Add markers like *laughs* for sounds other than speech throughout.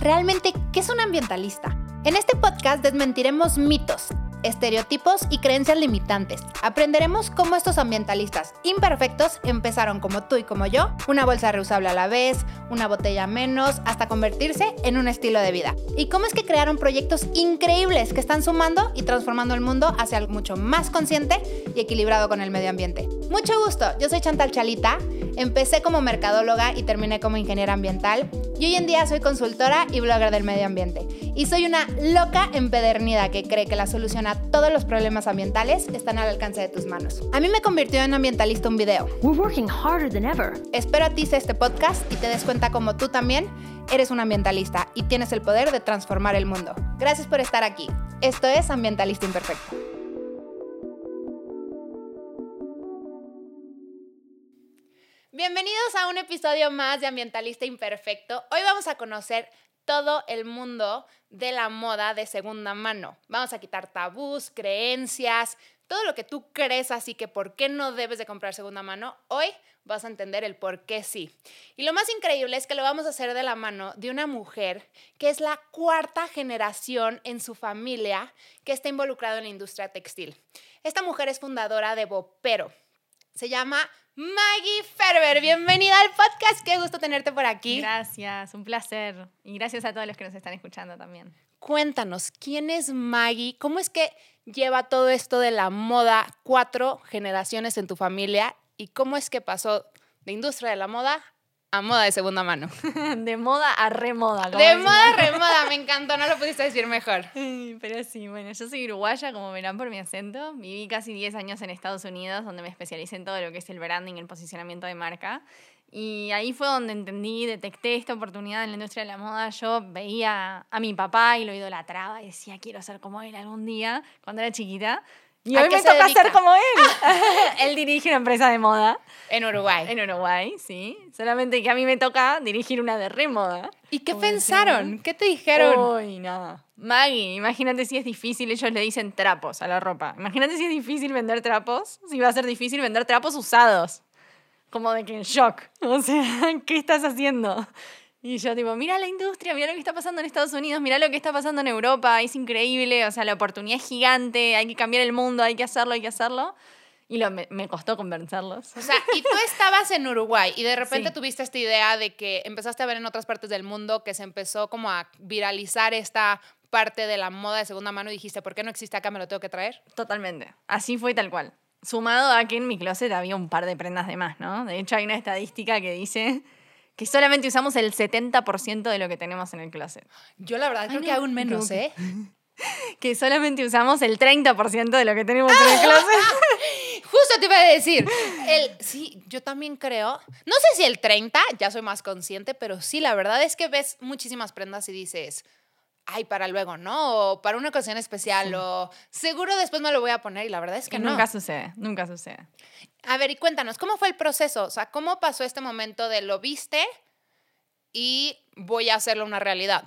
Realmente, ¿qué es un ambientalista? En este podcast desmentiremos mitos estereotipos y creencias limitantes. Aprenderemos cómo estos ambientalistas imperfectos empezaron como tú y como yo, una bolsa reusable a la vez, una botella menos, hasta convertirse en un estilo de vida. Y cómo es que crearon proyectos increíbles que están sumando y transformando el mundo hacia algo mucho más consciente y equilibrado con el medio ambiente. Mucho gusto, yo soy Chantal Chalita, empecé como mercadóloga y terminé como ingeniera ambiental y hoy en día soy consultora y blogger del medio ambiente. Y soy una loca empedernida que cree que la solución todos los problemas ambientales están al alcance de tus manos. A mí me convirtió en ambientalista un video. We're working harder than ever. Espero a ti sea este podcast y te des cuenta como tú también eres un ambientalista y tienes el poder de transformar el mundo. Gracias por estar aquí. Esto es Ambientalista Imperfecto. Bienvenidos a un episodio más de Ambientalista Imperfecto. Hoy vamos a conocer todo el mundo de la moda de segunda mano. Vamos a quitar tabús, creencias, todo lo que tú crees así que por qué no debes de comprar segunda mano. Hoy vas a entender el por qué sí. Y lo más increíble es que lo vamos a hacer de la mano de una mujer que es la cuarta generación en su familia que está involucrada en la industria textil. Esta mujer es fundadora de Bopero. Se llama Maggie Ferber, bienvenida al podcast. Qué gusto tenerte por aquí. Gracias, un placer. Y gracias a todos los que nos están escuchando también. Cuéntanos, ¿quién es Maggie? ¿Cómo es que lleva todo esto de la moda cuatro generaciones en tu familia? ¿Y cómo es que pasó de industria de la moda a moda de segunda mano. *laughs* de moda a remoda. De moda a remoda, *laughs* me encantó, no lo pudiste decir mejor. Pero sí, bueno, yo soy uruguaya, como verán por mi acento. Viví casi 10 años en Estados Unidos, donde me especialicé en todo lo que es el branding, el posicionamiento de marca. Y ahí fue donde entendí, detecté esta oportunidad en la industria de la moda. Yo veía a mi papá y lo idolatraba y decía, quiero ser como él algún día, cuando era chiquita. Y hoy me toca ser como él. *laughs* él dirige una empresa de moda. En Uruguay. En Uruguay, sí. Solamente que a mí me toca dirigir una de remoda. ¿Y qué pensaron? ¿Qué te dijeron? Uy, nada. Maggie, imagínate si es difícil, ellos le dicen trapos a la ropa. Imagínate si es difícil vender trapos, si va a ser difícil vender trapos usados. Como de que en shock. O sea, *laughs* ¿qué estás haciendo? Y yo tipo, mira la industria, mira lo que está pasando en Estados Unidos, mira lo que está pasando en Europa, es increíble, o sea, la oportunidad es gigante, hay que cambiar el mundo, hay que hacerlo, hay que hacerlo. Y lo, me, costó convencerlos. O sea, y tú estabas en Uruguay y de repente tuviste esta idea de que empezaste a ver en otras partes del mundo que se empezó como a viralizar esta parte de la moda de segunda mano y dijiste, ¿por qué no existe acá? ¿Me lo tengo que traer? Totalmente. Así fue tal cual. Sumado a que en mi closet había un par de prendas de más, ¿no? De hecho, hay una estadística que dice que solamente usamos el 70% de lo que tenemos en el closet. Yo la verdad creo que aún menos, ¿eh? *laughs* que solamente usamos el 30% de lo que tenemos en el *laughs* closet. Justo te iba a decir. El, sí, yo también creo. No sé si el 30, ya soy más consciente, pero sí, la verdad es que ves muchísimas prendas y dices, ay, para luego, ¿no? O para una ocasión especial, o seguro después me lo voy a poner y la verdad es que, no. Nunca sucede, nunca sucede. A ver, y cuéntanos, ¿cómo fue el proceso? O sea, ¿cómo pasó este momento de lo viste y voy a hacerlo una realidad?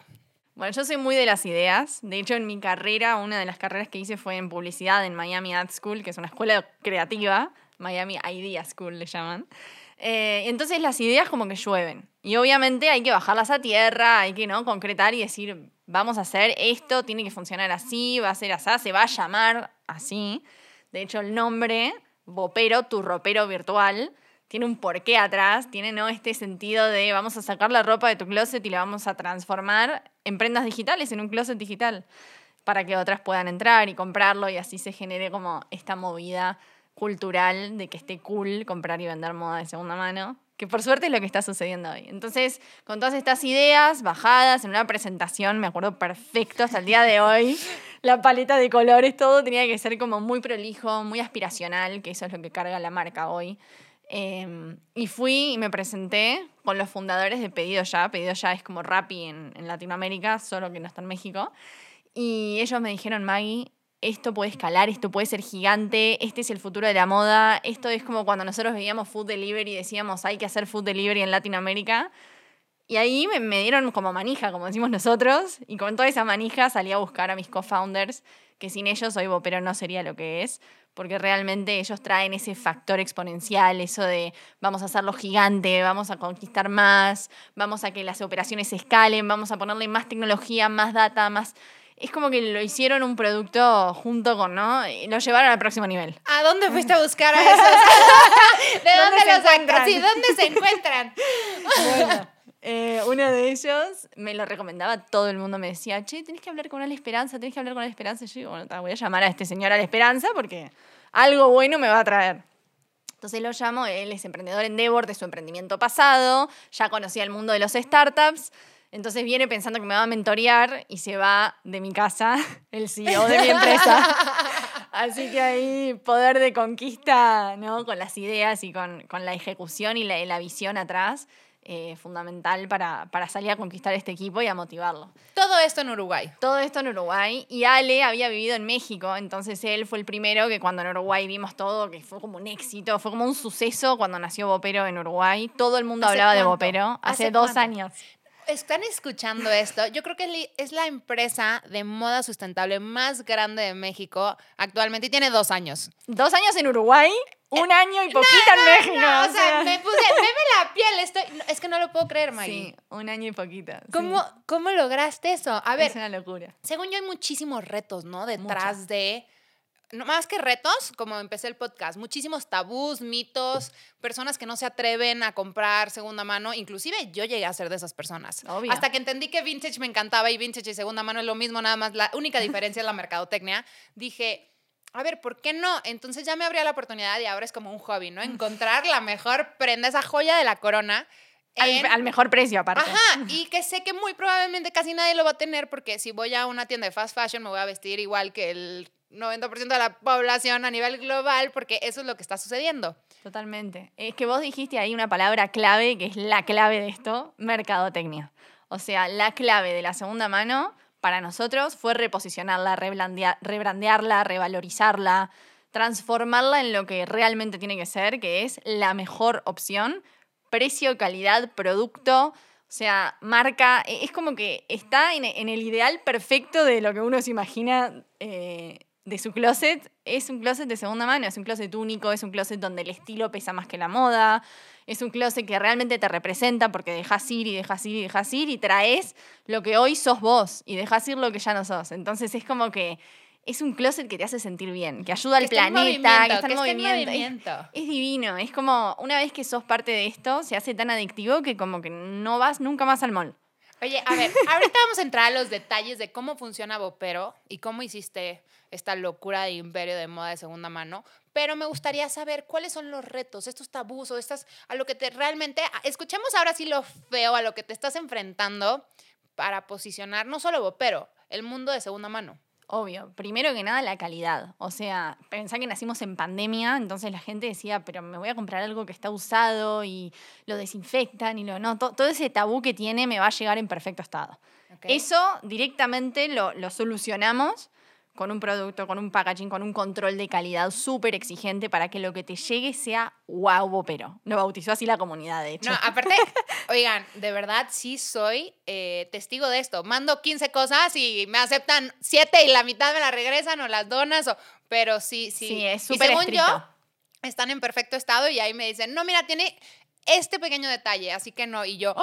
Bueno, yo soy muy de las ideas. De hecho, en mi carrera, una de las carreras que hice fue en publicidad en Miami Ad School, que es una escuela creativa. Miami Idea School le llaman. Eh, entonces las ideas como que llueven. Y obviamente hay que bajarlas a tierra, hay que ¿no? concretar y decir, vamos a hacer esto, tiene que funcionar así, va a ser así, se va a llamar así. De hecho, el nombre Bopero, tu ropero virtual, tiene un porqué atrás, tiene ¿no? este sentido de vamos a sacar la ropa de tu closet y la vamos a transformar en prendas digitales, en un closet digital, para que otras puedan entrar y comprarlo y así se genere como esta movida cultural de que esté cool comprar y vender moda de segunda mano, que por suerte es lo que está sucediendo hoy. Entonces, con todas estas ideas bajadas en una presentación, me acuerdo perfecto hasta el día de hoy, *laughs* la paleta de colores, todo tenía que ser como muy prolijo, muy aspiracional, que eso es lo que carga la marca hoy. Em, y fui y me presenté con los fundadores de Pedido Ya. Pedido Ya es como Rappi en, en Latinoamérica, solo que no está en México. Y ellos me dijeron, Maggie, esto puede escalar, esto puede ser gigante, este es el futuro de la moda, esto es como cuando nosotros veíamos food delivery y decíamos hay que hacer food delivery en Latinoamérica. Y ahí me, me dieron como manija, como decimos nosotros, y con toda esa manija salí a buscar a mis co-founders, que sin ellos hoy Vopero no sería lo que es, porque realmente ellos traen ese factor exponencial, eso de vamos a hacerlo gigante, vamos a conquistar más, vamos a que las operaciones escalen, vamos a ponerle más tecnología, más data, más... Es como que lo hicieron un producto junto con, ¿no? Y lo llevaron al próximo nivel. ¿A dónde fuiste a buscar a esos? *laughs* ¿De dónde, ¿Dónde se los encuentran? sacas? Sí, ¿dónde se encuentran? Bueno, eh, uno de ellos me lo recomendaba, todo el mundo me decía, che, tenés que hablar con Ale Esperanza, tenés que hablar con Ale Esperanza. Y yo digo, bueno, ta, voy a llamar a este señor Ale Esperanza porque algo bueno me va a traer. Entonces lo llamo, él es emprendedor en Devor de su emprendimiento pasado, ya conocía el mundo de los startups, entonces viene pensando que me va a mentorear y se va de mi casa *laughs* el CEO de mi empresa. *laughs* Así que ahí poder de conquista, ¿no? Con las ideas y con, con la ejecución y la, la visión atrás, eh, fundamental para, para salir a conquistar este equipo y a motivarlo. Todo esto en Uruguay. Todo esto en Uruguay y Ale había vivido en México, entonces él fue el primero que cuando en Uruguay vimos todo, que fue como un éxito, fue como un suceso cuando nació Bopero en Uruguay. Todo el mundo ¿Hace hablaba de cuánto? Bopero hace, ¿Hace dos cuánto? años. Están escuchando esto. Yo creo que es la empresa de moda sustentable más grande de México actualmente y tiene dos años. Dos años en Uruguay, un año y poquito en México. No, o o sea, me puse, veme la piel. Estoy, no, es que no lo puedo creer, Maggie. Sí, un año y poquito. sí. ¿Cómo, ¿Cómo lograste eso? A ver, es una locura. según yo hay muchísimos retos, ¿no? Detrás de... No, más que retos, como empecé el podcast, muchísimos tabús, mitos, personas que no se atreven a comprar segunda mano. Inclusive yo llegué a ser de esas personas. Obvio. Hasta que entendí que vintage me encantaba y vintage y segunda mano es lo mismo, nada más la única *laughs* diferencia es la mercadotecnia. Dije, a ver, ¿por qué no? Entonces ya me abría la oportunidad y ahora es como un hobby, ¿no? Encontrar la mejor prenda, esa joya de la corona. en- Al, al mejor precio, aparte. Ajá, y que sé que muy probablemente casi nadie lo va a tener porque si voy a una tienda de fast fashion me voy a vestir igual que el 90% de la población a nivel global porque eso es lo que está sucediendo. Totalmente. Es que vos dijiste ahí una palabra clave, que es la clave de esto, mercadotecnia. O sea, la clave de la segunda mano para nosotros fue reposicionarla, rebrandearla, revalorizarla, transformarla en lo que realmente tiene que ser, que es la mejor opción, precio, calidad, producto. O sea, marca, e- es como que está en, en el ideal perfecto de lo que uno se imagina eh, de su closet. Es un closet de segunda mano, es un closet único, es un closet donde el estilo pesa más que la moda, es un closet que realmente te representa porque dejas ir y dejas ir y dejas ir y traes lo que hoy sos vos y dejas ir lo que ya no sos. Entonces es como que es un closet que te hace sentir bien, que ayuda al Que está en planeta, que movimiento, está en movimiento. Es- es divino, es como una vez que sos parte de esto, se hace tan adictivo que como que no vas nunca más al mall. Oye, a ver, ahorita vamos a entrar a los detalles de cómo funciona Bopero y cómo hiciste esta locura de imperio de moda de segunda mano, pero me gustaría saber cuáles son los retos, estos tabús o estas, a lo que te realmente, escuchemos ahora sí lo feo, a lo que te estás enfrentando para posicionar no solo Bopero, el mundo de segunda mano. Obvio, primero que nada la calidad. O sea, pensá que nacimos en pandemia, entonces la gente decía, pero me voy a comprar algo que está usado y lo desinfectan y lo no. to- todo ese tabú que tiene me va a llegar en perfecto estado. Eso directamente lo, lo solucionamos con un producto, con un packaging, con un control de calidad súper exigente para que lo que te llegue sea wow, pero Lo bautizó así la comunidad, de hecho. No, aparte, *laughs* oigan, de verdad sí soy eh, testigo de esto. Mando 15 cosas y me aceptan 7 y la mitad me la regresan o las donas, o, pero sí, sí. Sí, es Y súper según estricto. yo, están en perfecto estado y ahí me dicen, no, mira, tiene este pequeño detalle, así que no. Y yo,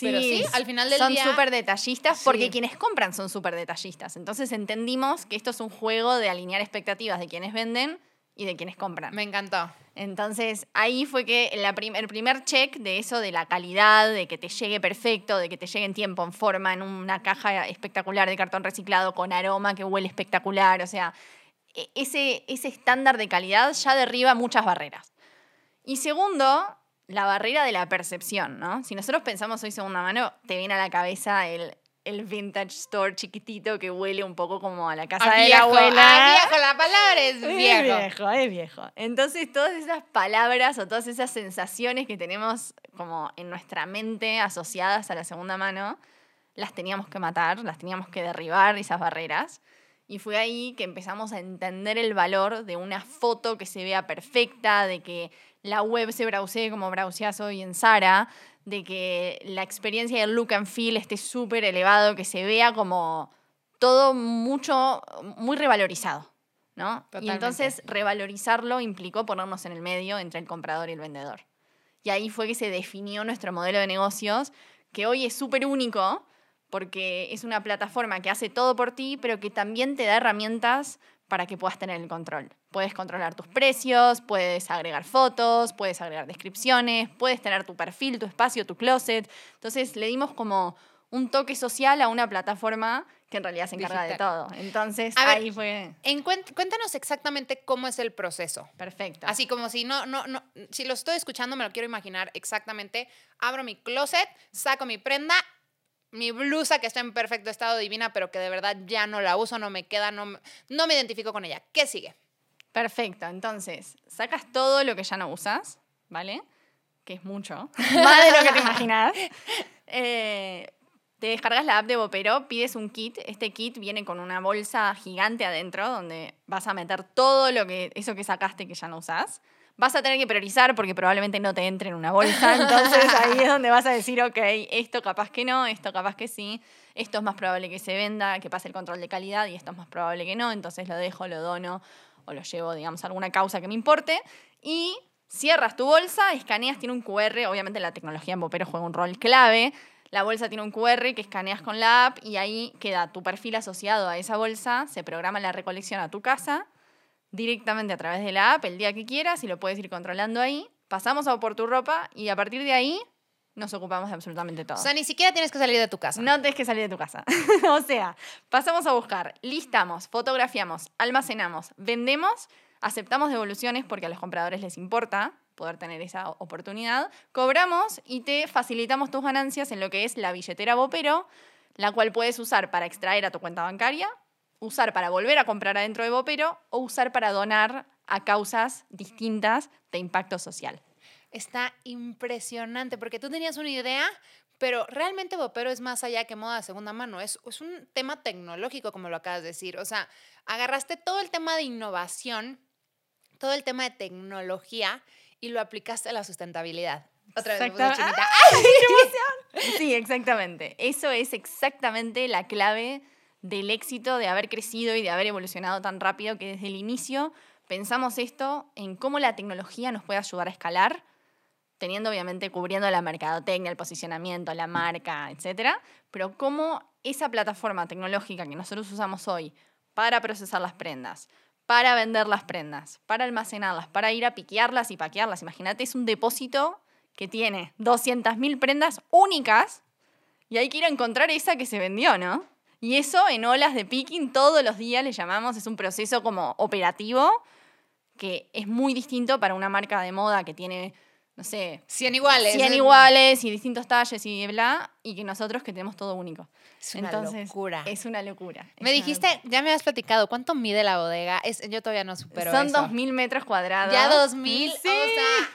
pero sí, al final del son día... súper detallistas Sí. porque quienes compran son súper detallistas. Entonces entendimos que esto es un juego de alinear expectativas de quienes venden y de quienes compran. Me encantó. Entonces ahí fue que la prim- el primer check de eso, de la calidad, de que te llegue perfecto, de que te llegue en tiempo, en forma, en una caja espectacular de cartón reciclado con aroma que huele espectacular. O sea, e- ese, ese estándar de calidad ya derriba muchas barreras. Y segundo, la barrera de la percepción, ¿no? Si nosotros pensamos hoy segunda mano, te viene a la cabeza el, el vintage store chiquitito que huele un poco como a la casa A de viejo, la abuela. a viejo, la palabra es Es viejo. viejo, es viejo. Entonces, todas esas palabras o todas esas sensaciones que tenemos como en nuestra mente asociadas a la segunda mano, las teníamos que matar, las teníamos que derribar, esas barreras. Y fue ahí que empezamos a entender el valor de una foto que se vea perfecta, de que la web se browsee como browseas hoy en Sara, de que la experiencia y el look and feel esté súper elevado, que se vea como todo mucho, muy revalorizado, ¿no? Y entonces revalorizarlo implicó ponernos en el medio entre el comprador y el vendedor. Y ahí fue que se definió nuestro modelo de negocios, que hoy es súper único, porque es una plataforma que hace todo por ti, pero que también te da herramientas para que puedas tener el control. Puedes controlar tus precios, puedes agregar fotos, puedes agregar descripciones, puedes tener tu perfil, tu espacio, tu closet. Entonces le dimos como un toque social a una plataforma que en realidad se encarga de todo. Entonces A ver, ahí fue En cuéntanos exactamente cómo es el proceso. perfecto. Así como si no, no, no, si lo estoy escuchando, me lo quiero imaginar exactamente. Abro mi closet, saco mi prenda, mi blusa que está en perfecto estado divina, pero que de verdad ya no la uso, no me queda, no, me- no me identifico con ella. ¿Qué sigue? Perfecto, entonces sacas todo lo que ya no usas, ¿vale? Que es mucho, *laughs* más de lo que te imaginas. Eh, te descargas la app de Bopero, pides un kit. Este kit viene con una bolsa gigante adentro donde vas a meter todo lo que eso que sacaste que ya no usas. Vas a tener que priorizar porque probablemente no te entre en una bolsa. *laughs* Entonces ahí es donde vas a decir, ok, esto capaz que no, esto capaz que sí, esto es más probable que se venda, que pase el control de calidad y esto es más probable que no. Entonces lo dejo, lo dono o lo llevo, digamos, a alguna causa que me importe. Y cierras tu bolsa, escaneas, tiene un QR, obviamente la tecnología en Bopero juega un rol clave. La bolsa tiene un QR que escaneas con la app y ahí queda tu perfil asociado a esa bolsa, se programa la recolección a tu casa directamente a través de la app el día que quieras y lo puedes ir controlando ahí. Pasamos a por tu ropa y a partir de ahí nos ocupamos de absolutamente todo. O sea, ni siquiera tienes que salir de tu casa. No tienes que salir de tu casa. *laughs* o sea, pasamos a buscar, listamos, fotografiamos, almacenamos, vendemos, aceptamos devoluciones porque a los compradores les importa poder tener esa oportunidad, cobramos y te facilitamos tus ganancias en lo que es la billetera Bopero, la cual puedes usar para extraer a tu cuenta bancaria, usar para volver a comprar adentro de Bopero o usar para donar a causas distintas de impacto social. Está impresionante porque tú tenías una idea, pero realmente Bopero es más allá que moda de segunda mano. Es, es un tema tecnológico, como lo acabas de decir. O sea, agarraste todo el tema de innovación, todo el tema de tecnología y lo aplicaste a la sustentabilidad. Otra vez me puse Exacta- chinita. *laughs* *laughs* Sí, exactamente. Eso es exactamente la clave del éxito de haber crecido y de haber evolucionado tan rápido que desde el inicio pensamos esto en cómo la tecnología nos puede ayudar a escalar, teniendo obviamente cubriendo la mercadotecnia, el posicionamiento, la marca, etcétera, pero cómo esa plataforma tecnológica que nosotros usamos hoy para procesar las prendas, para vender las prendas, para almacenarlas, para ir a piquearlas y paquearlas. Imagínate, es un depósito que tiene 200.000 prendas únicas y hay que ir a encontrar esa que se vendió, ¿no? Y eso en olas de picking todos los días le llamamos, es un proceso como operativo que es muy distinto para una marca de moda que tiene, no sé, 100 iguales. 100 es- iguales y distintos talles y bla, y que nosotros que tenemos todo único. Es una Entonces, locura. Es una locura. es Me una dijiste, ya me habías platicado, ¿cuánto mide la bodega? Es, yo todavía no supero Son eso. 2.000 metros cuadrados. Ya 2000. Sí. O sea,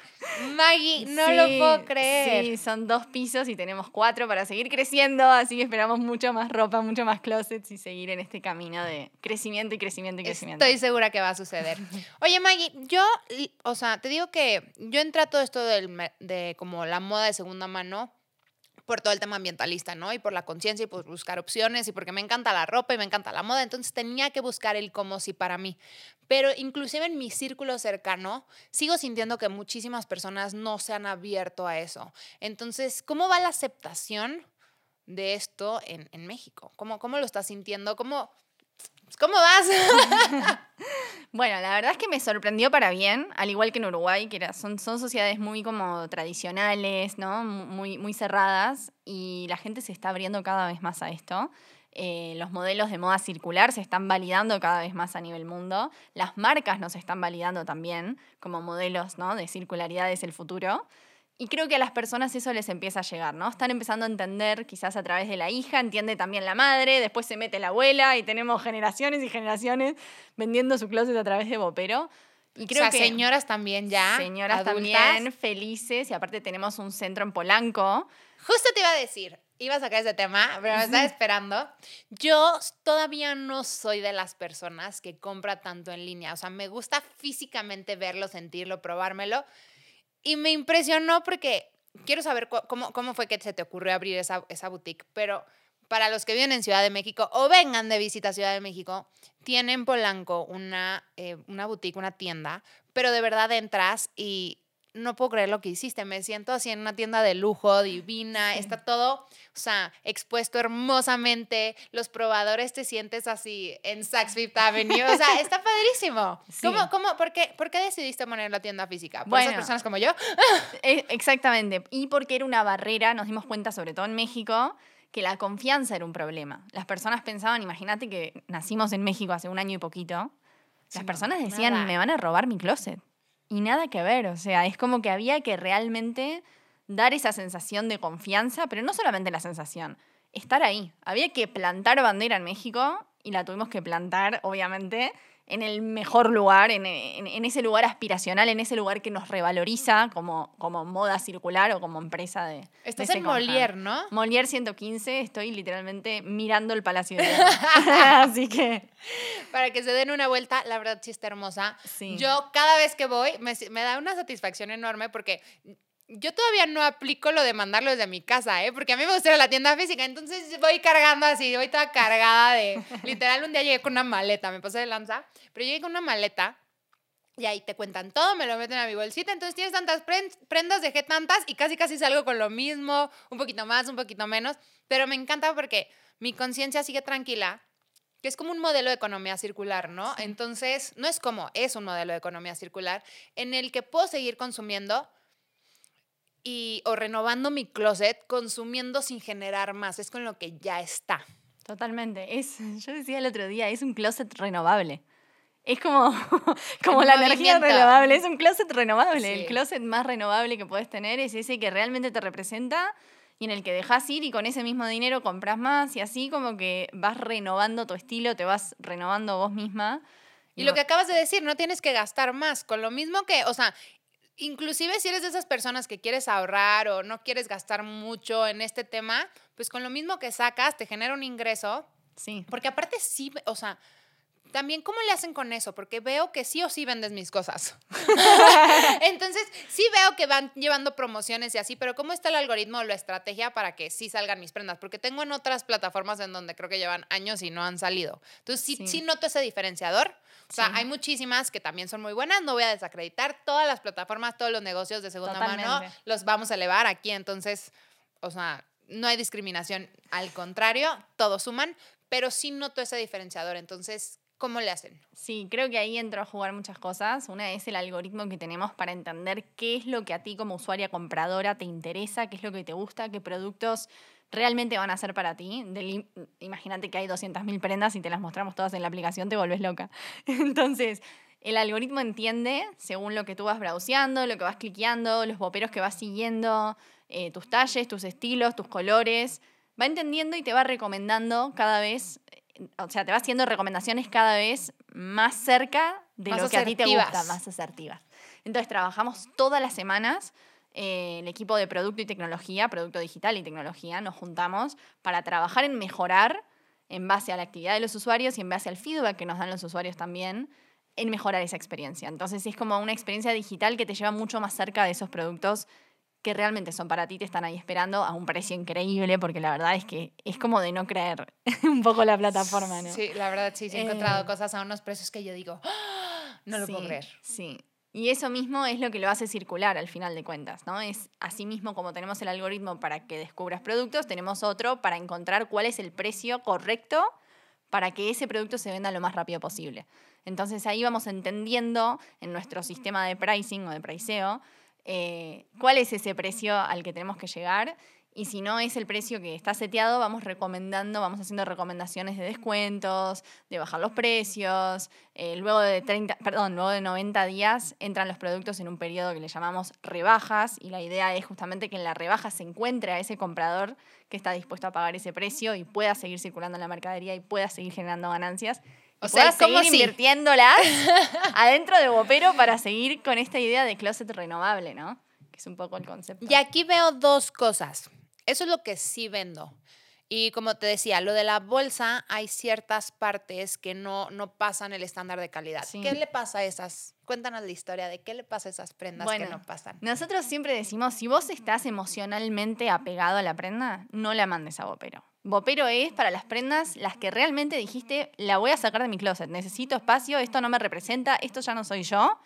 Maggie, no Sí, lo puedo creer. Sí, son dos pisos y tenemos cuatro para seguir creciendo, así que esperamos mucho más ropa, mucho más closets y seguir en este camino de crecimiento y crecimiento y crecimiento. Estoy segura que va a suceder. *laughs* Oye, Maggie, yo, o sea, te digo que yo entré a todo esto del, de como la moda de segunda mano por todo el tema ambientalista, ¿no? Y por la conciencia y por buscar opciones y porque me encanta la ropa y me encanta la moda, entonces tenía que buscar el cómo sí para mí. Pero inclusive en mi círculo cercano sigo sintiendo que muchísimas personas no se han abierto a eso. Entonces, ¿cómo va la aceptación de esto en, en México? ¿Cómo, ¿Cómo lo estás sintiendo? ¿Cómo, ¿Cómo vas? *laughs* *laughs* Bueno, la verdad es que me sorprendió para bien, al igual que en Uruguay, que era- son, son sociedades muy como tradicionales, ¿no? Mu- Muy, muy cerradas, y la gente se está abriendo cada vez más a esto. Eh, los modelos de moda circular se están validando cada vez más a nivel mundo. Las marcas nos están validando también como modelos ¿no? de circularidad es el futuro. Y creo que a las personas eso les empieza a llegar, ¿no? Están empezando a entender quizás a través de la hija, entiende también la madre, después se mete la abuela y tenemos generaciones y generaciones vendiendo su closet a través de Bopero. Y creo o sea, que señoras también ya. señoras adultas. también felices y aparte tenemos un centro en Polanco. Justo te iba a decir, iba a sacar ese tema, pero me estaba esperando. Yo todavía no soy de las personas que compra tanto en línea. O sea, me gusta físicamente verlo, sentirlo, probármelo. Y me impresionó porque quiero saber cómo, cómo fue que se te ocurrió abrir esa, esa boutique, pero para los que viven en Ciudad de México o vengan de visita a Ciudad de México, tienen en Polanco una, eh, una boutique, una tienda, pero de verdad entras y no puedo creer lo que hiciste. Me siento así en una tienda de lujo, divina, está todo, o sea, expuesto hermosamente. Los probadores te sientes así en Saks Fifth Avenue. O sea, está padrísimo. *laughs* Sí. ¿Cómo, cómo, por, qué, ¿Por qué decidiste poner la tienda física? ¿Por Bueno. esas personas como yo? *laughs* Eh, Exactamente. Y porque era una barrera, nos dimos cuenta, sobre todo en México, que la confianza era un problema. Las personas pensaban, imagínate que nacimos en México hace un año y poquito, las personas decían, nada. me van a robar mi closet. Y nada que ver, o sea, es como que había que realmente dar esa sensación de confianza, pero no solamente la sensación, estar ahí. Había que plantar bandera en México y la tuvimos que plantar, obviamente, en el mejor lugar, en, en- en ese lugar aspiracional, en ese lugar que nos revaloriza como, como moda circular o como empresa de... Estás de en. Molière, ¿no? Molière 115, estoy literalmente mirando el Palacio de. *laughs* *laughs* Así que... Para que se den una vuelta, la verdad está hermosa. Sí. Yo cada vez que voy me, me da una satisfacción enorme porque yo todavía no aplico lo de mandarlo desde mi casa, ¿eh? Porque a mí me gusta ir a la tienda física, entonces voy cargando así, voy toda cargada de... *laughs* Literal, un día llegué con una maleta, me pasé de lanza, pero llegué con una maleta y ahí te cuentan todo, me lo meten a mi bolsita, entonces tienes tantas pren- prendas, dejé tantas y casi casi salgo con lo mismo, un poquito más, un poquito menos, pero me encanta porque mi conciencia sigue tranquila, que es como un modelo de economía circular, ¿no? Entonces, no es como, es un modelo de economía circular en el que puedo seguir consumiendo y, o renovando mi closet, consumiendo sin generar más, es con lo que ya está. Totalmente. Es, *laughs* yo decía el otro día, es un closet renovable. Es como, *laughs* como la energía renovable, es un closet renovable. Sí. El closet más renovable que puedes tener es ese que realmente te representa y en el que dejas ir y con ese mismo dinero compras más y así como que vas renovando tu estilo, te vas renovando vos misma. Y lo que acabas de decir, no tienes que gastar más, con lo mismo que, o sea, inclusive si eres de esas personas que quieres ahorrar o no quieres gastar mucho en este tema, pues con lo mismo que sacas te genera un ingreso, Sí. porque aparte sí, o sea, también cómo le hacen con eso, porque veo que sí o sí vendes mis cosas. *laughs* Entonces, sí veo que van llevando promociones y así, pero ¿cómo está el algoritmo o la estrategia para que sí salgan mis prendas? Porque tengo en otras plataformas en donde creo que llevan años y no han salido. Entonces, sí, Sí. sí noto ese diferenciador. O sea, Sí. hay muchísimas que también son muy buenas, no voy a desacreditar. Todas las plataformas, todos los negocios de segunda mano, los vamos a elevar aquí. Entonces, o sea, no hay discriminación, al contrario, todos suman, pero sí noto ese diferenciador. Entonces, ¿cómo le hacen? Sí, creo que ahí entro a jugar muchas cosas. Una es el algoritmo que tenemos para entender qué es lo que a ti como usuaria compradora te interesa, qué es lo que te gusta, qué productos realmente van a ser para ti. Imagínate que hay 200.000 prendas y te las mostramos todas en la aplicación, te volvés loca. *laughs* Entonces, el algoritmo entiende, según lo que tú vas browseando, lo que vas cliqueando, los boperos que vas siguiendo, eh, tus talles, tus estilos, tus colores, va entendiendo y te va recomendando cada vez, o sea, te va haciendo recomendaciones cada vez más cerca de Más lo que a ti te gusta, más asertivas. Entonces trabajamos todas las semanas, eh, el equipo de producto y tecnología, producto digital y tecnología, nos juntamos para trabajar en mejorar en base a la actividad de los usuarios y en base al feedback que nos dan los usuarios también, en mejorar esa experiencia. Entonces es como una experiencia digital que te lleva mucho más cerca de esos productos que realmente son para ti, te están ahí esperando a un precio increíble, porque la verdad es que es como de no creer *laughs* un poco la plataforma, ¿no? Sí, la verdad sí, sí he Eh, encontrado cosas a unos precios que yo digo, "Ah, no lo puedo creer. Sí. Y eso mismo es lo que lo hace circular al final de cuentas, ¿no? Es así mismo como tenemos el algoritmo para que descubras productos, tenemos otro para encontrar cuál es el precio correcto para que ese producto se venda lo más rápido posible. Entonces ahí vamos entendiendo en nuestro sistema de pricing o de priceo eh, cuál es ese precio al que tenemos que llegar y si no es el precio que está seteado, vamos recomendando, vamos haciendo recomendaciones de descuentos, de bajar los precios. Eh, luego de 30, perdón, luego de 90 días entran los productos en un periodo que le llamamos rebajas y la idea es justamente que en la rebaja se encuentre a ese comprador que está dispuesto a pagar ese precio y pueda seguir circulando en la mercadería y pueda seguir generando ganancias. O sea, pueda ¿cómo seguir invirtiéndolas *laughs* adentro de Bopero para seguir con esta idea de closet renovable, ¿no? Que es un poco el concepto. Y aquí veo dos cosas. Eso es lo que sí vendo. Y como te decía, lo de la bolsa, hay ciertas partes que no, no pasan el estándar de calidad. Sí. ¿Qué le pasa a esas? Cuéntanos la historia de qué le pasa a esas prendas que no pasan. Nosotros siempre decimos, si vos estás emocionalmente apegado a la prenda, no la mandes a Bopero. Bopero es para las prendas las que realmente dijiste, la voy a sacar de mi closet, necesito espacio, esto no me representa, esto ya no soy yo,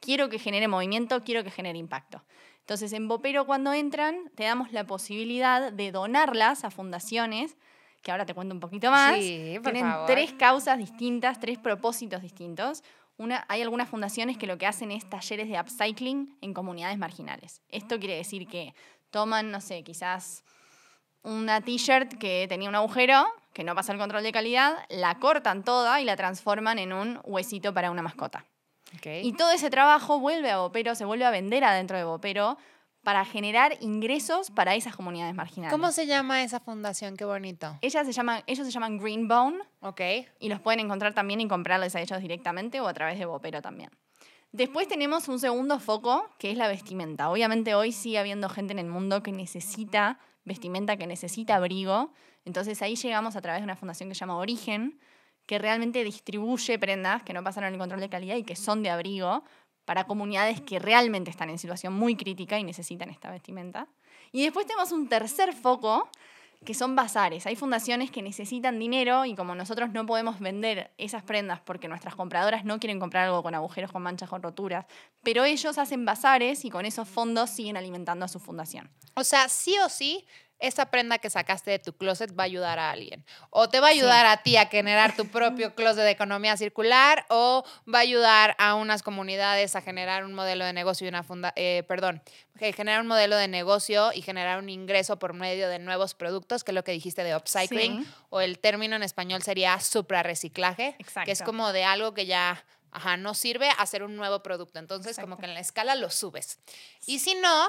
quiero que genere movimiento, quiero que genere impacto. Entonces, en Bopero cuando entran, te damos la posibilidad de donarlas a fundaciones, que ahora te cuento un poquito más. Sí, por Tienen favor. tres causas distintas, tres propósitos distintos. Una, hay algunas fundaciones que lo que hacen es talleres de upcycling en comunidades marginales. Esto quiere decir que toman, no sé, quizás una t-shirt que tenía un agujero, que no pasa el control de calidad, la cortan toda y la transforman en un huesito para una mascota. Y todo ese trabajo vuelve a Bopero, se vuelve a vender adentro de Bopero para generar ingresos para esas comunidades marginales. ¿Cómo se llama esa fundación? Qué bonito. Ellas se llaman, ellos se llaman Greenbone Ok. y los pueden encontrar también y comprarles a ellos directamente o a través de Bopero también. Después tenemos un segundo foco, que es la vestimenta. Obviamente hoy sigue habiendo gente en el mundo que necesita vestimenta, que necesita abrigo. Entonces ahí llegamos a través de una fundación que se llama Origen, que realmente distribuye prendas que no pasaron el control de calidad y que son de abrigo para comunidades que realmente están en situación muy crítica y necesitan esta vestimenta. Y después tenemos un tercer foco, que son bazares. Hay fundaciones que necesitan dinero y como nosotros no podemos vender esas prendas porque nuestras compradoras no quieren comprar algo con agujeros, con manchas, con roturas, pero ellos hacen bazares y con esos fondos siguen alimentando a su fundación. O sea, sí o sí, esa prenda que sacaste de tu closet va a ayudar a alguien. O te va a ayudar a ti a generar tu propio closet de economía circular, o va a ayudar a unas comunidades a generar un modelo de negocio y una funda, eh, perdón, que generar un modelo de negocio y generar un ingreso por medio de nuevos productos, que es lo que dijiste de upcycling, Sí. o el término en español sería suprarreciclaje, que es como de algo que ya ajá, no sirve hacer un nuevo producto. Entonces, como que en la escala lo subes. Y si no,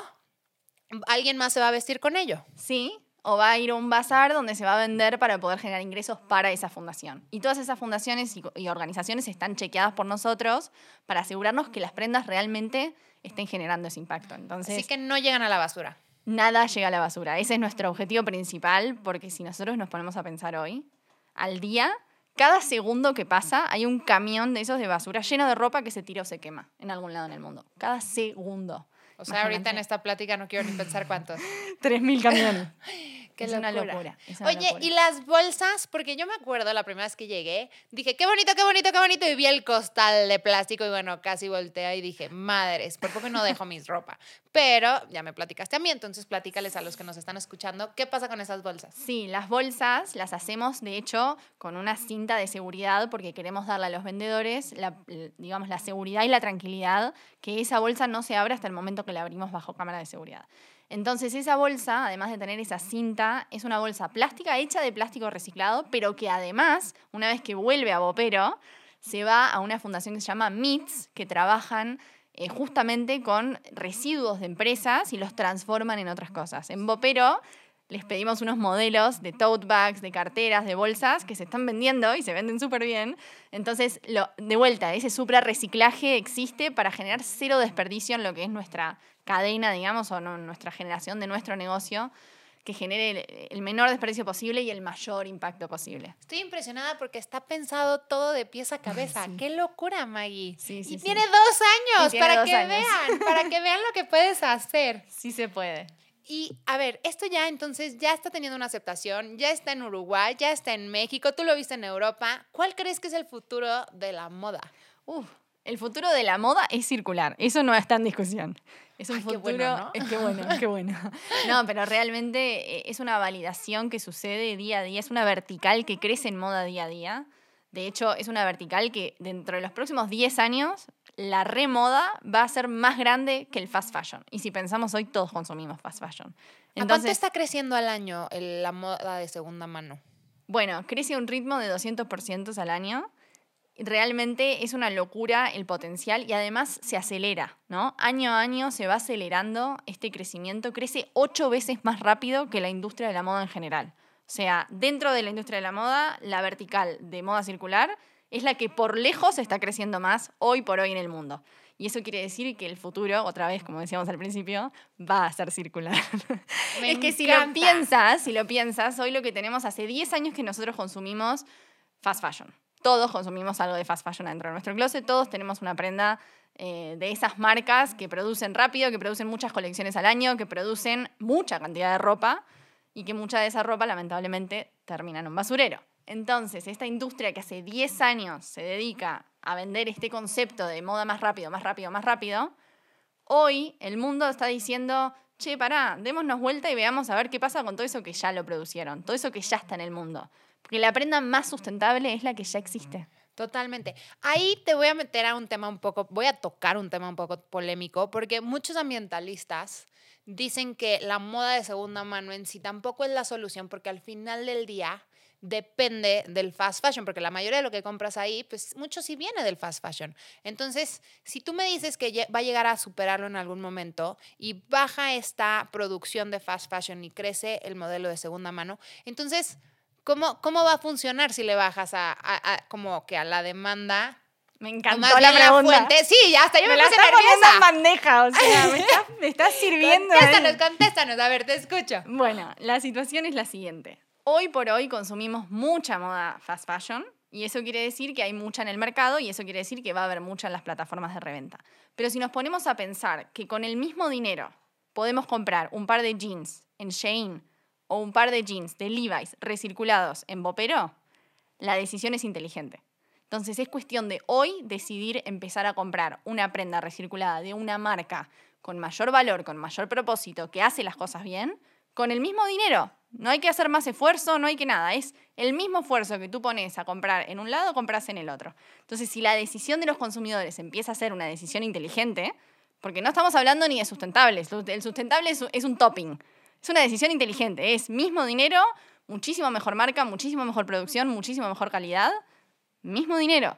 alguien más se va a vestir con ello. ¿Sí? O va a ir a un bazar donde se va a vender para poder generar ingresos para esa fundación. Y todas esas fundaciones y, y organizaciones están chequeadas por nosotros para asegurarnos que las prendas realmente estén generando ese impacto. Entonces, Así que no llegan a la basura. nada llega a la basura. Ese es nuestro objetivo principal, porque si nosotros nos ponemos a pensar hoy, al día, cada segundo que pasa hay un camión de esos de basura lleno de ropa que se tira o se quema en algún lado en el mundo. Cada segundo. O sea, ahorita en esta plática no quiero ni pensar cuántos. *laughs* 3.000 camiones. *laughs* Qué es una locura. locura. es una Oye, locura. y las bolsas, porque yo me acuerdo la primera vez que llegué, dije, qué bonito, qué bonito, qué bonito, y vi el costal de plástico y bueno, casi voltea y dije, madres, por poco no dejo mis ropa. Pero ya me platicaste a mí, entonces platícales a los que nos están escuchando, ¿qué pasa con esas bolsas? Sí, las bolsas las hacemos, de hecho, con una cinta de seguridad porque queremos darle a los vendedores, la, digamos, la seguridad y la tranquilidad que esa bolsa no se abre hasta el momento que la abrimos bajo cámara de seguridad. Entonces, esa bolsa, además de tener esa cinta, es una bolsa plástica hecha de plástico reciclado, pero que además, una vez que vuelve a Bopero, se va a una fundación que se llama MITS, que trabajan eh, justamente con residuos de empresas y los transforman en otras cosas. En Bopero les pedimos unos modelos de tote bags, de carteras, de bolsas que se están vendiendo y se venden súper bien. Entonces, lo, de vuelta, ese supra reciclaje existe para generar cero desperdicio en lo que es nuestra cadena, digamos, o no, nuestra generación de nuestro negocio, que genere el, menor desperdicio posible y el mayor impacto posible. Estoy impresionada porque está pensado todo de pies a cabeza. ¡Qué locura, Maggie! Sí, sí, y sí. tiene dos años tiene para dos que años. vean, para que vean lo que puedes hacer. Sí se puede. Y a ver, esto ya entonces ya está teniendo una aceptación, ya está en Uruguay, ya está en México, tú lo viste en Europa. ¿Cuál crees que es el futuro de la moda? Uf, el futuro de la moda es circular. Eso no está en discusión. Es un Ay, qué futuro. bueno, ¿no? es que bueno, qué bueno. *laughs* No, pero realmente eh, es una validación que sucede día a día. Es una vertical que crece en moda día a día. De hecho, es una vertical que dentro de los próximos 10 años, la remoda va a ser más grande que el fast fashion. Y si pensamos hoy, todos consumimos fast fashion. ¿A cuánto está creciendo al año el- la moda de segunda mano? bueno, crece a un ritmo de 200% al año. Realmente es una locura el potencial y además se acelera, ¿no? Año a año se va acelerando este crecimiento, crece ocho veces más rápido que la industria de la moda en general. O sea, dentro de la industria de la moda, la vertical de moda circular es la que por lejos está creciendo más hoy por hoy en el mundo. Y eso quiere decir que el futuro, otra vez, como decíamos al principio, va a ser circular. *laughs* Me es que si lo piensas, si lo piensas, hoy lo que tenemos hace 10 años que nosotros consumimos fast fashion. Todos consumimos algo de fast fashion dentro de nuestro closet, todos tenemos una prenda eh, de esas marcas que producen rápido, que producen muchas colecciones al año, que producen mucha cantidad de ropa y que mucha de esa ropa lamentablemente termina en un basurero. Entonces, esta industria que hace 10 años se dedica a vender este concepto de moda más rápido, más rápido, más rápido, hoy el mundo está diciendo, che, pará, démonos vuelta y veamos a ver qué pasa con todo eso que ya lo producieron, todo eso que ya está en el mundo. Porque la prenda más sustentable es la que ya existe. Totalmente. Ahí te voy a meter a un tema un poco, voy a tocar un tema un poco polémico, porque muchos ambientalistas dicen que la moda de segunda mano en sí tampoco es la solución, porque al final del día depende del fast fashion, porque la mayoría de lo que compras ahí, pues mucho sí viene del fast fashion. Entonces, si tú me dices que va a llegar a superarlo en algún momento y baja esta producción de fast fashion y crece el modelo de segunda mano, entonces, ¿cómo, cómo va a funcionar si le bajas a, a- a- como que a la demanda? Me encantó la pregunta. fuente. Sí, hasta yo me, me la puse nerviosa. bandeja, o sea, me *laughs* estás, estás sirviendo. Contéstanos, contéstanos, a ver, te escucho. Bueno, la situación es la siguiente. Hoy por hoy consumimos mucha moda fast fashion y eso quiere decir que hay mucha en el mercado y eso quiere decir que va a haber mucha en las plataformas de reventa. Pero si nos ponemos a pensar que con el mismo dinero podemos comprar un par de jeans en Shein o un par de jeans de Levi's recirculados en Bopero, la decisión es inteligente. Entonces es cuestión de hoy decidir empezar a comprar una prenda recirculada de una marca con mayor valor, con mayor propósito, que hace las cosas bien, con el mismo dinero. No hay que hacer más esfuerzo, no hay que nada. Es el mismo esfuerzo que tú pones a comprar en un lado, compras en el otro. Entonces, si la decisión de los consumidores empieza a ser una decisión inteligente, porque no estamos hablando ni de sustentables, el sustentable es un- topping. Es una decisión inteligente. Es mismo dinero, muchísimo mejor marca, muchísimo mejor producción, muchísimo mejor calidad, mismo dinero.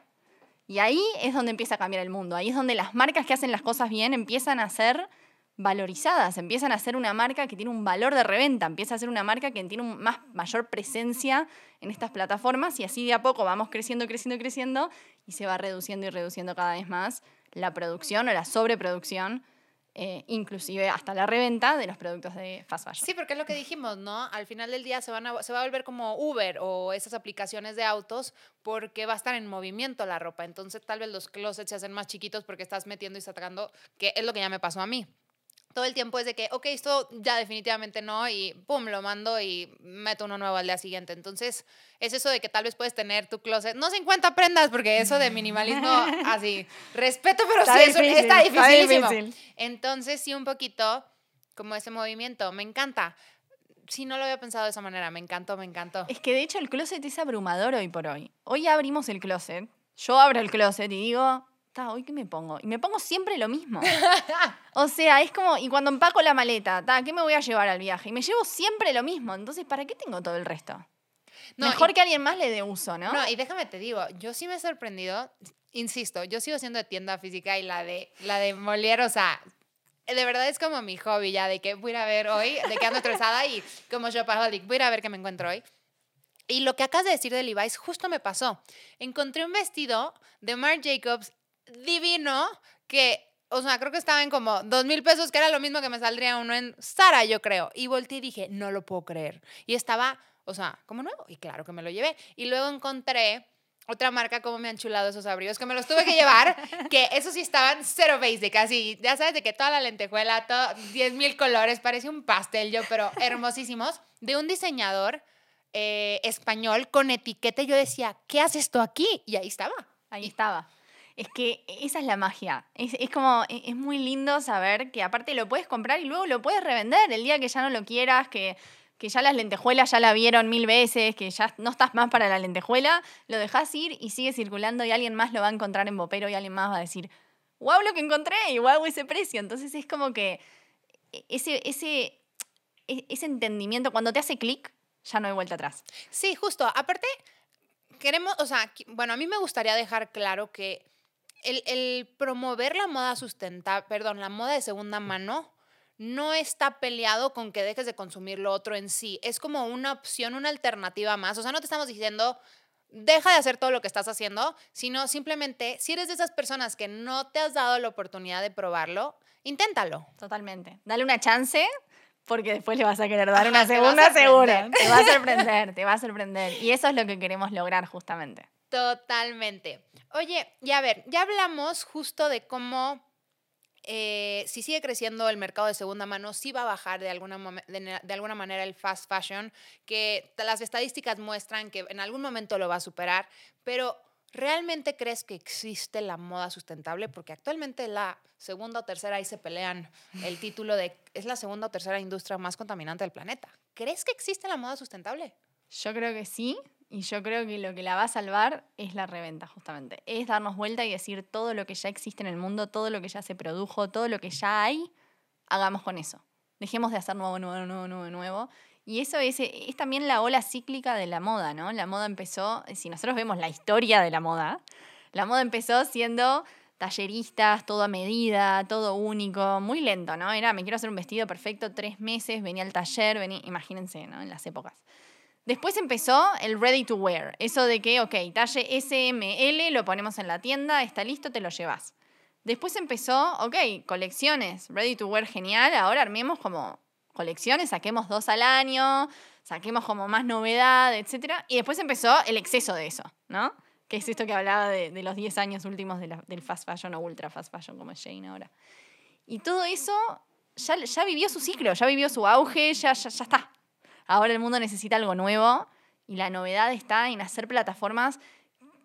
Y ahí es donde empieza a cambiar el mundo. Ahí es donde las marcas que hacen las cosas bien empiezan a ser valorizadas, empiezan a ser una marca que tiene un valor de reventa, empieza a ser una marca que tiene un más, mayor presencia en estas plataformas y así de a poco vamos creciendo, creciendo, creciendo y se va reduciendo y reduciendo cada vez más la producción o la sobreproducción, eh, inclusive hasta la reventa de los productos de fast fashion. Sí, porque es lo que dijimos, ¿no? Al final del día se, van a- se va a volver como Uber o esas aplicaciones de autos porque va a estar en movimiento la ropa. Entonces tal vez los closets se hacen más chiquitos porque estás metiendo y sacando, que es lo que ya me pasó a mí. Todo el tiempo es de que, ok, esto ya definitivamente no y pum, lo mando y meto uno nuevo al día siguiente. Entonces es eso de que tal vez puedes tener tu closet, no 50 prendas, porque eso de minimalismo, *laughs* así, respeto, pero Está sí, difícil, está está dificilísimo. difícil. Entonces sí, un poquito como ese movimiento, me encanta. Sí, no lo había pensado de esa manera, me encantó, me encantó. Es que de hecho el closet es abrumador hoy por hoy. Hoy abrimos el closet, yo abro el closet y digo, "Ta, ¿hoy qué me pongo? Y me pongo siempre lo mismo. *laughs* o sea, es como, y cuando empaco la maleta, "Ta, ¿qué me voy a llevar al viaje? Y me llevo siempre lo mismo. Entonces, ¿para qué tengo todo el resto? No, Mejor y- que alguien más le dé uso, ¿no? No, y déjame te digo, yo sí me he sorprendido, insisto, yo sigo siendo de tienda física y la de, la de Molière, o sea, de verdad es como mi hobby ya, de que voy a ir a ver hoy, de que ando estresada y como shopaholic, voy a ir a ver qué me encuentro hoy. Y lo que acabas de decir de Levi's justo me pasó. Encontré un vestido de Marc Jacobs divino que, o sea, creo que estaba en como dos mil pesos, que era lo mismo que me saldría uno en Zara, yo creo. Y volteé y dije, no lo puedo creer. Y estaba, o sea, como nuevo. Y claro que me lo llevé. Y luego encontré otra marca, como me han chulado esos abrigos, que me los tuve que llevar, *laughs* que esos sí estaban cero basic, así, ya sabes, de que toda la lentejuela, todo, 10 mil colores, parecía un pastel yo, pero *laughs* hermosísimos, de un diseñador eh, español con etiqueta. Yo decía, ¿qué hace esto aquí? Y ahí estaba. Ahí estaba. Es que esa es la magia. Es, es como, e- es muy lindo saber que aparte lo puedes comprar y luego lo puedes revender el día que ya no lo quieras, que, que ya las lentejuelas ya la vieron mil veces, que ya no estás más para la lentejuela, lo dejas ir y sigue circulando y alguien más lo va a encontrar en Bopero y alguien más va a decir, wow lo que encontré y wow ese precio. Entonces es como que ese, ese, e- ese entendimiento, cuando te hace clic, ya no hay vuelta atrás. Sí, justo. Aparte, queremos, o sea, bueno, a mí me gustaría dejar claro que el, el promover la moda sustentable, perdón, la moda de segunda mano, no está peleado con que dejes de consumir lo otro en sí. Es como una opción, una alternativa más. O sea, no te estamos diciendo deja de hacer todo lo que estás haciendo, sino simplemente, si eres de esas personas que no te has dado la oportunidad de probarlo, inténtalo. Totalmente. Dale una chance porque después le vas a querer dar Ajá, una segunda segura. Te va a sorprender, te va a sorprender. Y eso es lo que queremos lograr justamente. Totalmente. Oye, y a ver, ya hablamos justo de cómo eh, si sigue creciendo el mercado de segunda mano, sí va a bajar de alguna, de, na- de alguna manera el fast fashion, que las estadísticas muestran que en algún momento lo va a superar, pero ¿realmente crees que existe la moda sustentable? Porque actualmente la segunda o tercera, ahí se pelean el título de, es la segunda o tercera industria más contaminante del planeta. ¿Crees que existe la moda sustentable? Yo creo que sí, y yo creo que lo que la va a salvar es la reventa, justamente. Es darnos vuelta y decir todo lo que ya existe en el mundo, todo lo que ya se produjo, todo lo que ya hay, hagamos con eso. Dejemos de hacer nuevo, nuevo, nuevo, nuevo, nuevo. Y eso es, es también la ola cíclica de la moda, ¿no? La moda empezó, si nosotros vemos la historia de la moda, la moda empezó siendo talleristas, todo a medida, todo único, muy lento, ¿no? Era, me quiero hacer un vestido perfecto, tres meses, venía al taller, venía, imagínense, ¿no? En las épocas. Después empezó el ready to wear, eso de que, ok, talle SML, lo ponemos en la tienda, está listo, te lo llevas. Después empezó, ok, colecciones, ready to wear genial, ahora armemos como colecciones, saquemos dos al año, saquemos como más novedad, etc. Y después empezó el exceso de eso, ¿no? Que es esto que hablaba de, de los 10 años últimos de la- del fast fashion o ultra fast fashion, como es Jane ahora. Y todo eso ya, ya vivió su ciclo, ya vivió su auge, ya, ya, ya está. Ahora el mundo necesita algo nuevo y la novedad está en hacer plataformas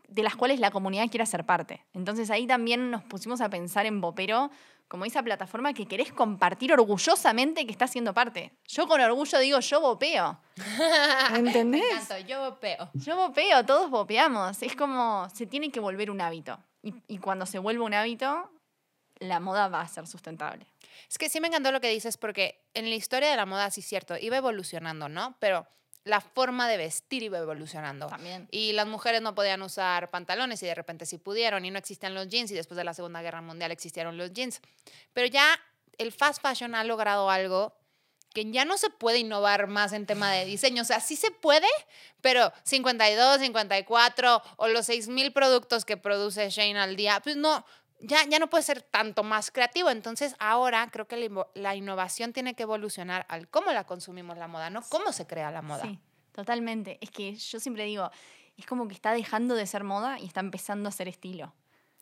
de las cuales la comunidad quiera ser parte. Entonces ahí también nos pusimos a pensar en Bopero como esa plataforma que querés compartir orgullosamente que estás siendo parte. Yo con orgullo digo, yo bopeo. *laughs* ¿Entendés? Me encantó, yo veo. Yo bopeo, todos bopeamos. Es como, se tiene que volver un hábito. Y, y cuando se vuelve un hábito, la moda va a ser sustentable. Es que sí me encantó lo que dices porque en la historia de la moda, sí es cierto, iba evolucionando, ¿no? Pero la forma de vestir iba evolucionando. También. Y las mujeres no podían usar pantalones y de repente sí pudieron y no existían los jeans y después de la Segunda Guerra Mundial existieron los jeans. Pero ya el fast fashion ha logrado algo que ya no se puede innovar más en tema de *sighs* diseño. O sea, sí se puede, pero 52, 54 o los 6.000 productos que produce Shane al día, pues no, ya, ya no puede ser tanto más creativo. Entonces ahora creo que la, la innovación tiene que evolucionar al cómo la consumimos la moda, no cómo se crea la moda. Sí, totalmente. Es que yo siempre digo, es como que está dejando de ser moda y está empezando a ser estilo.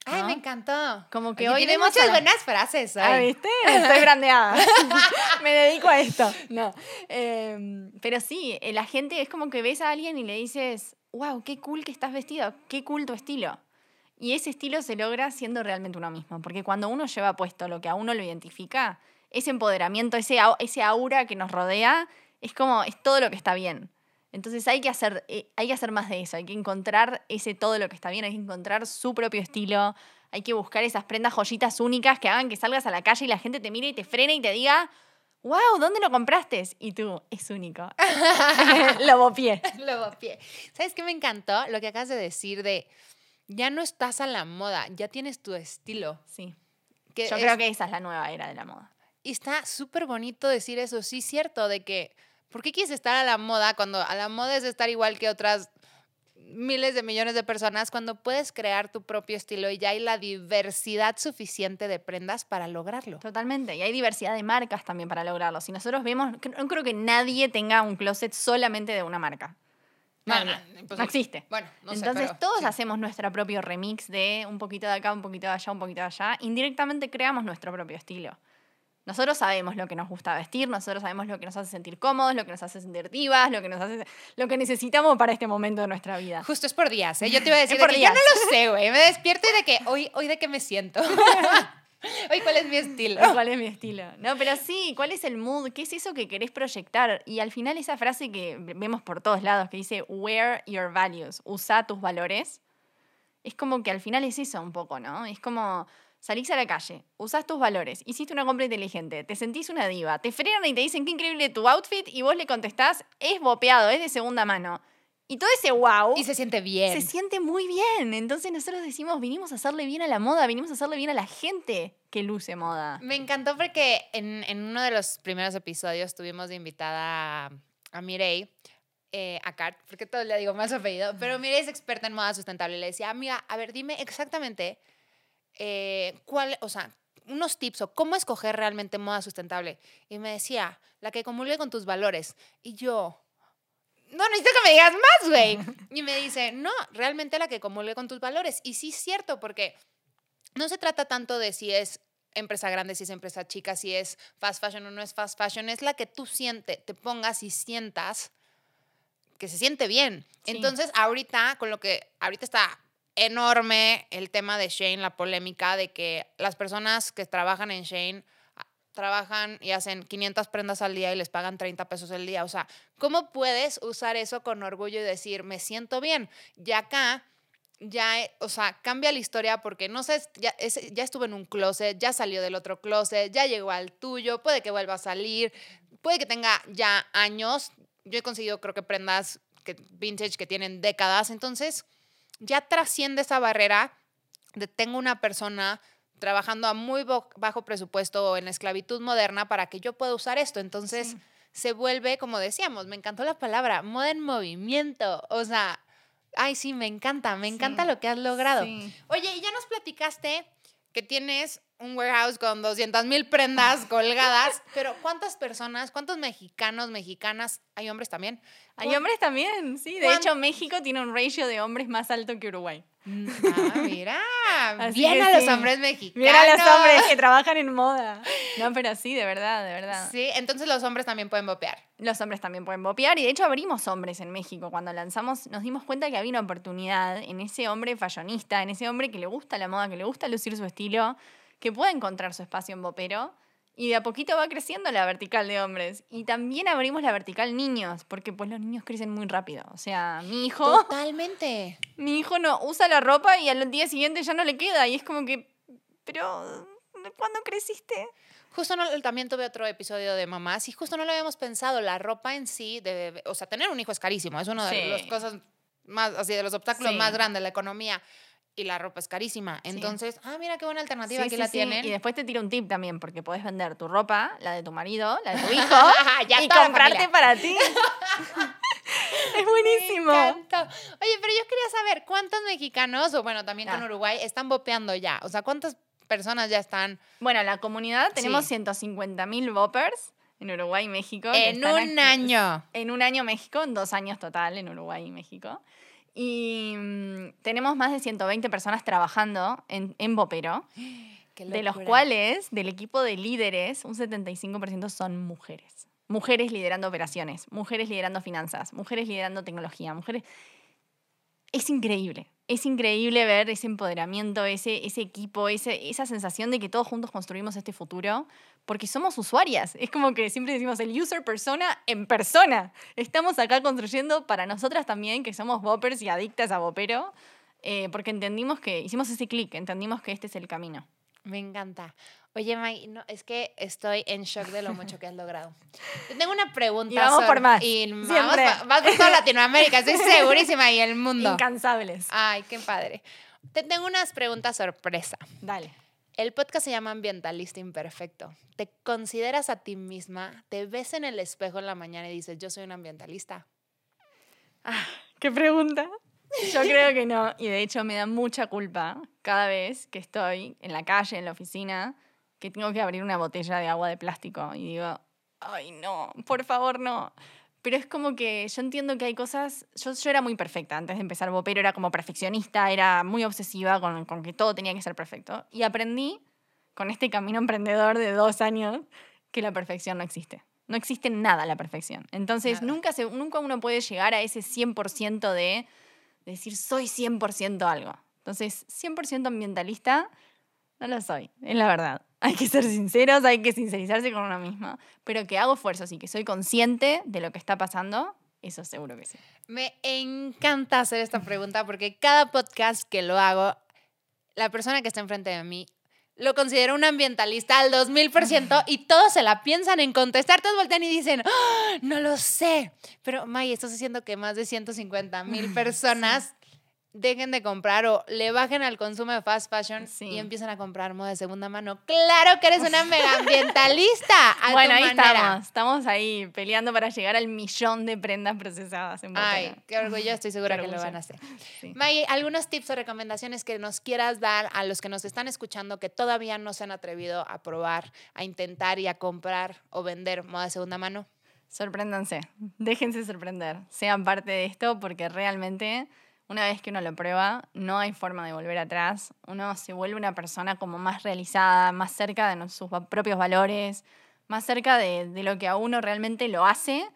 Ay, ¿no? me encantó. Como que Oye, hoy tiene muchas a buenas frases. Ah. ¿viste? Estoy brandeada. *laughs* *laughs* Me dedico a esto. No. Eh, pero sí, eh, la gente es como que ves a alguien y le dices, wow, qué cool que estás vestido, qué cool tu estilo. Y ese estilo se logra siendo realmente uno mismo. Porque cuando uno lleva puesto lo que a uno lo identifica, ese empoderamiento, ese, ese aura que nos rodea, es como, es todo lo que está bien. Entonces hay que, hacer, eh, hay que hacer más de eso, hay que encontrar ese todo lo que está bien, hay que encontrar su propio estilo, hay que buscar esas prendas joyitas únicas que hagan que salgas a la calle y la gente te mire y te frene y te diga, wow, ¿dónde lo compraste? Y tú, es único. *laughs* *laughs* lo bopié. Lo copié. ¿Sabes qué me encantó? Lo que acabas de decir de ya no estás a la moda, ya tienes tu estilo. Sí. Que Yo es- creo que esa es la nueva era de la moda. Y está súper bonito decir eso, sí, cierto, de que, ¿por qué quieres estar a la moda cuando a la moda es estar igual que otras miles de millones de personas, cuando puedes crear tu propio estilo y ya hay la diversidad suficiente de prendas para lograrlo? Totalmente. Y hay diversidad de marcas también para lograrlo. Si nosotros vemos, no creo que nadie tenga un closet solamente de una marca. No, no, No, existe. Bueno, no sé, Entonces pero todos sí. hacemos nuestro propio remix de un poquito de acá, un poquito de allá, un poquito de allá. Indirectamente creamos nuestro propio estilo. Nosotros sabemos lo que nos gusta vestir, nosotros sabemos lo que nos hace sentir cómodos, lo que nos hace sentir divas, lo que nos hace, lo que necesitamos para este momento de nuestra vida. Justo es por días, ¿eh? Yo te iba a *laughs* decir de que yo no lo sé, güey. Me despierto y de que hoy, hoy de qué me siento. *laughs* *laughs* hoy cuál es mi estilo. ¿Cuál es mi estilo? No, pero sí, ¿cuál es el mood? ¿Qué es eso que querés proyectar? Y al final esa frase que vemos por todos lados, que dice, wear your values, usa tus valores, es como que al final es eso un poco, ¿no? Es como salís a la calle, usás tus valores, hiciste una compra inteligente, te sentís una diva, te frenan y te dicen qué increíble tu outfit y vos le contestás, es bopeado, es de segunda mano. Y todo ese wow Y se siente bien. se siente muy bien. Entonces nosotros decimos, vinimos a hacerle bien a la moda, vinimos a hacerle bien a la gente que luce moda. Me encantó porque en, en uno de los primeros episodios tuvimos de invitada a, a Mireille eh, a Kat, porque todo le digo más apellido, pero mira, es experta en moda sustentable. Le decía, amiga, a ver, dime exactamente eh, cuál, o sea, unos tips o cómo escoger realmente moda sustentable. Y me decía, la que comulgue con tus valores. Y yo, no necesito que me digas más, güey. *laughs* Y me dice, no, realmente la que comulgue con tus valores. Y sí es cierto, porque no se trata tanto de si es empresa grande, si es empresa chica, si es fast fashion o no es fast fashion, es la que tú sientes, te pongas y sientas que se siente bien. Sí. Entonces, ahorita, con lo que ahorita está enorme el tema de Shane, la polémica de que las personas que trabajan en Shane trabajan y hacen 500 prendas al día y les pagan 30 pesos al día. O sea, ¿cómo puedes usar eso con orgullo y decir, me siento bien? Y acá ya, eh, o sea, cambia la historia porque no sé, ya, ese- ya estuvo en un closet, ya salió del otro closet, ya llegó al tuyo, puede que vuelva a salir, puede que tenga ya años. Yo he conseguido, creo que prendas que, vintage que tienen décadas, entonces ya trasciende esa barrera de tengo una persona trabajando a muy bajo presupuesto o en esclavitud moderna para que yo pueda usar esto. Entonces se vuelve, como decíamos, me encantó la palabra, moda en movimiento. O sea, ay, sí, me encanta, me encanta Sí, lo que has logrado. sí. Oye, y ya nos platicaste que tienes un warehouse con 200 mil prendas *laughs* colgadas, pero ¿cuántas personas, cuántos mexicanos, mexicanas, hay hombres también? Hay ¿Cuán- hombres también, sí. De ¿Cuán- hecho, México tiene un ratio de hombres más alto que Uruguay. Ah, mira, Así bien a los sí. hombres mexicanos. Mira a los hombres que trabajan en moda. No, pero sí, de verdad, de verdad. Sí, entonces los hombres también pueden bopear. Los hombres también pueden bopear y de hecho abrimos hombres en México. Cuando lanzamos nos dimos cuenta que había una oportunidad en ese hombre fashionista, en ese hombre que le gusta la moda, que le gusta lucir su estilo, que puede encontrar su espacio en bopero y de a poquito va creciendo la vertical de hombres. Y también abrimos la vertical niños, porque pues los niños crecen muy rápido. O sea, mi hijo, Totalmente. *laughs* mi hijo no usa la ropa y al día siguiente ya no le queda y es como que, pero ¿cuándo creciste? Justo no, también tuve otro episodio de mamás y justo no lo habíamos pensado. La ropa en sí, de, o sea, tener un hijo es carísimo. Es una de Sí. las cosas más, así, de los obstáculos Sí. más grandes de la economía. Y la ropa es carísima. Entonces, ah, mira qué buena alternativa, Sí, aquí sí, la sí. tienen. Y después te tiro un tip también, porque podés vender tu ropa, la de tu marido, la de tu *laughs* hijo, Ya y comprarte para ti. *laughs* es buenísimo. Me. Oye, pero yo quería saber cuántos mexicanos, o bueno, también con Ah. Uruguay, están bopeando ya. O sea, cuántas personas ya están Bueno, la comunidad tenemos Sí. 150 mil boppers en Uruguay y México. en un aquí- año. En un año México, en dos años total en Uruguay y México. Y mm, tenemos más de 120 personas trabajando en, en Bopero, *gasps* de los cuales, del equipo de líderes, un 75% son mujeres. Mujeres liderando operaciones, mujeres liderando finanzas, mujeres liderando tecnología, mujeres... Es increíble, es increíble ver ese empoderamiento, ese, ese equipo, ese, esa sensación de que todos juntos construimos este futuro, porque somos usuarias. Es como que siempre decimos el user persona en persona. Estamos acá construyendo para nosotras también, que somos boppers y adictas a bopero, eh, porque entendimos que, hicimos ese clic, entendimos que este es el camino. Me encanta. Oye, May, no, es que estoy en shock de lo mucho que has logrado. Te tengo una pregunta. Y vamos por más, Y vamos, pa- vas por toda Latinoamérica, estoy segurísima, y el mundo. Incansables. Ay, qué padre. Te tengo unas preguntas sorpresa. Dale. El podcast se llama Ambientalista Imperfecto. ¿Te consideras a ti misma? ¿Te ves en el espejo en la mañana y dices, yo soy un ambientalista? ¿Qué pregunta? *laughs* Yo creo que no. Y de hecho me da mucha culpa cada vez que estoy en la calle, en la oficina, que tengo que abrir una botella de agua de plástico. Y digo, ay, no, por favor, no. Pero es como que yo entiendo que hay cosas. Yo, yo era muy perfecta antes de empezar Bopero, era como perfeccionista, era muy obsesiva con, con que todo tenía que ser perfecto. Y aprendí con este camino emprendedor de dos años que la perfección no existe. No existe nada la perfección. Entonces, Nada. nunca, se, nunca uno puede llegar a ese 100% de decir soy 100% algo. Entonces, 100% ambientalista no lo soy, es la verdad. *laughs* Hay que ser sinceros, hay que sincerizarse con uno mismo. Pero que hago esfuerzos y que soy consciente de lo que está pasando, eso seguro que sí. Me encanta hacer esta pregunta porque cada podcast que lo hago, la persona que está enfrente de mí lo considera un ambientalista al 2000% y todos se la piensan en contestar, todos voltean y dicen, "Ah, no lo sé. Pero May, estás diciendo que más de 150 mil personas dejen de comprar o le bajen al consumo de fast fashion Sí. y empiezan a comprar moda de segunda mano. ¡Claro que eres una mega ambientalista! *laughs* a bueno, tu ahí manera. estamos. Estamos ahí peleando para llegar al millón de prendas procesadas en Ay, qué orgullo, estoy segura Qué que lo van a hacer. Sí. May, ¿algunos tips o recomendaciones que nos quieras dar a los que nos están escuchando que todavía no se han atrevido a probar, a intentar y a comprar o vender moda de segunda mano? Sorpréndanse, déjense sorprender, sean parte de esto porque realmente una vez que uno lo prueba no hay forma de volver atrás, uno se vuelve una persona como más realizada, más cerca de sus propios valores, más cerca de, de lo que a uno realmente lo hace.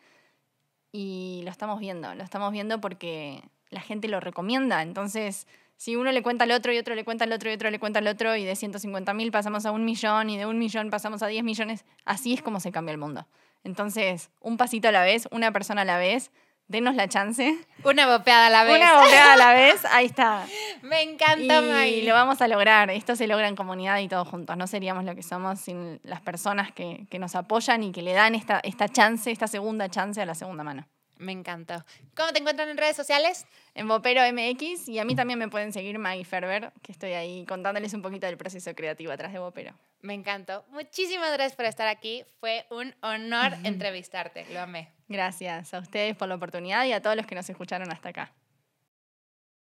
Y lo estamos viendo, lo estamos viendo porque la gente lo recomienda, entonces si uno le cuenta al otro y otro le cuenta al otro y otro le cuenta al otro y de 150 mil pasamos a un millón y de un millón pasamos a 10 millones, así es como se cambia el mundo. Entonces, un pasito a la vez, una persona a la vez, denos la chance. Una bopeada a la vez. Una bobeada a la vez, ahí está. *laughs* Me encanta, May. Y lo vamos a lograr. Esto se logra en comunidad y todos juntos. No seríamos lo que somos sin las personas que, que nos apoyan y que le dan esta, esta chance, esta segunda chance a la segunda mano. Me encantó. ¿Cómo te encuentran en redes sociales? En Bopero MX y a mí también me pueden seguir Maggie Ferber, que estoy ahí contándoles un poquito del proceso creativo atrás de Bopero. Me encantó. Muchísimas gracias por estar aquí. Fue un honor entrevistarte. Lo amé. Gracias a ustedes por la oportunidad y a todos los que nos escucharon hasta acá.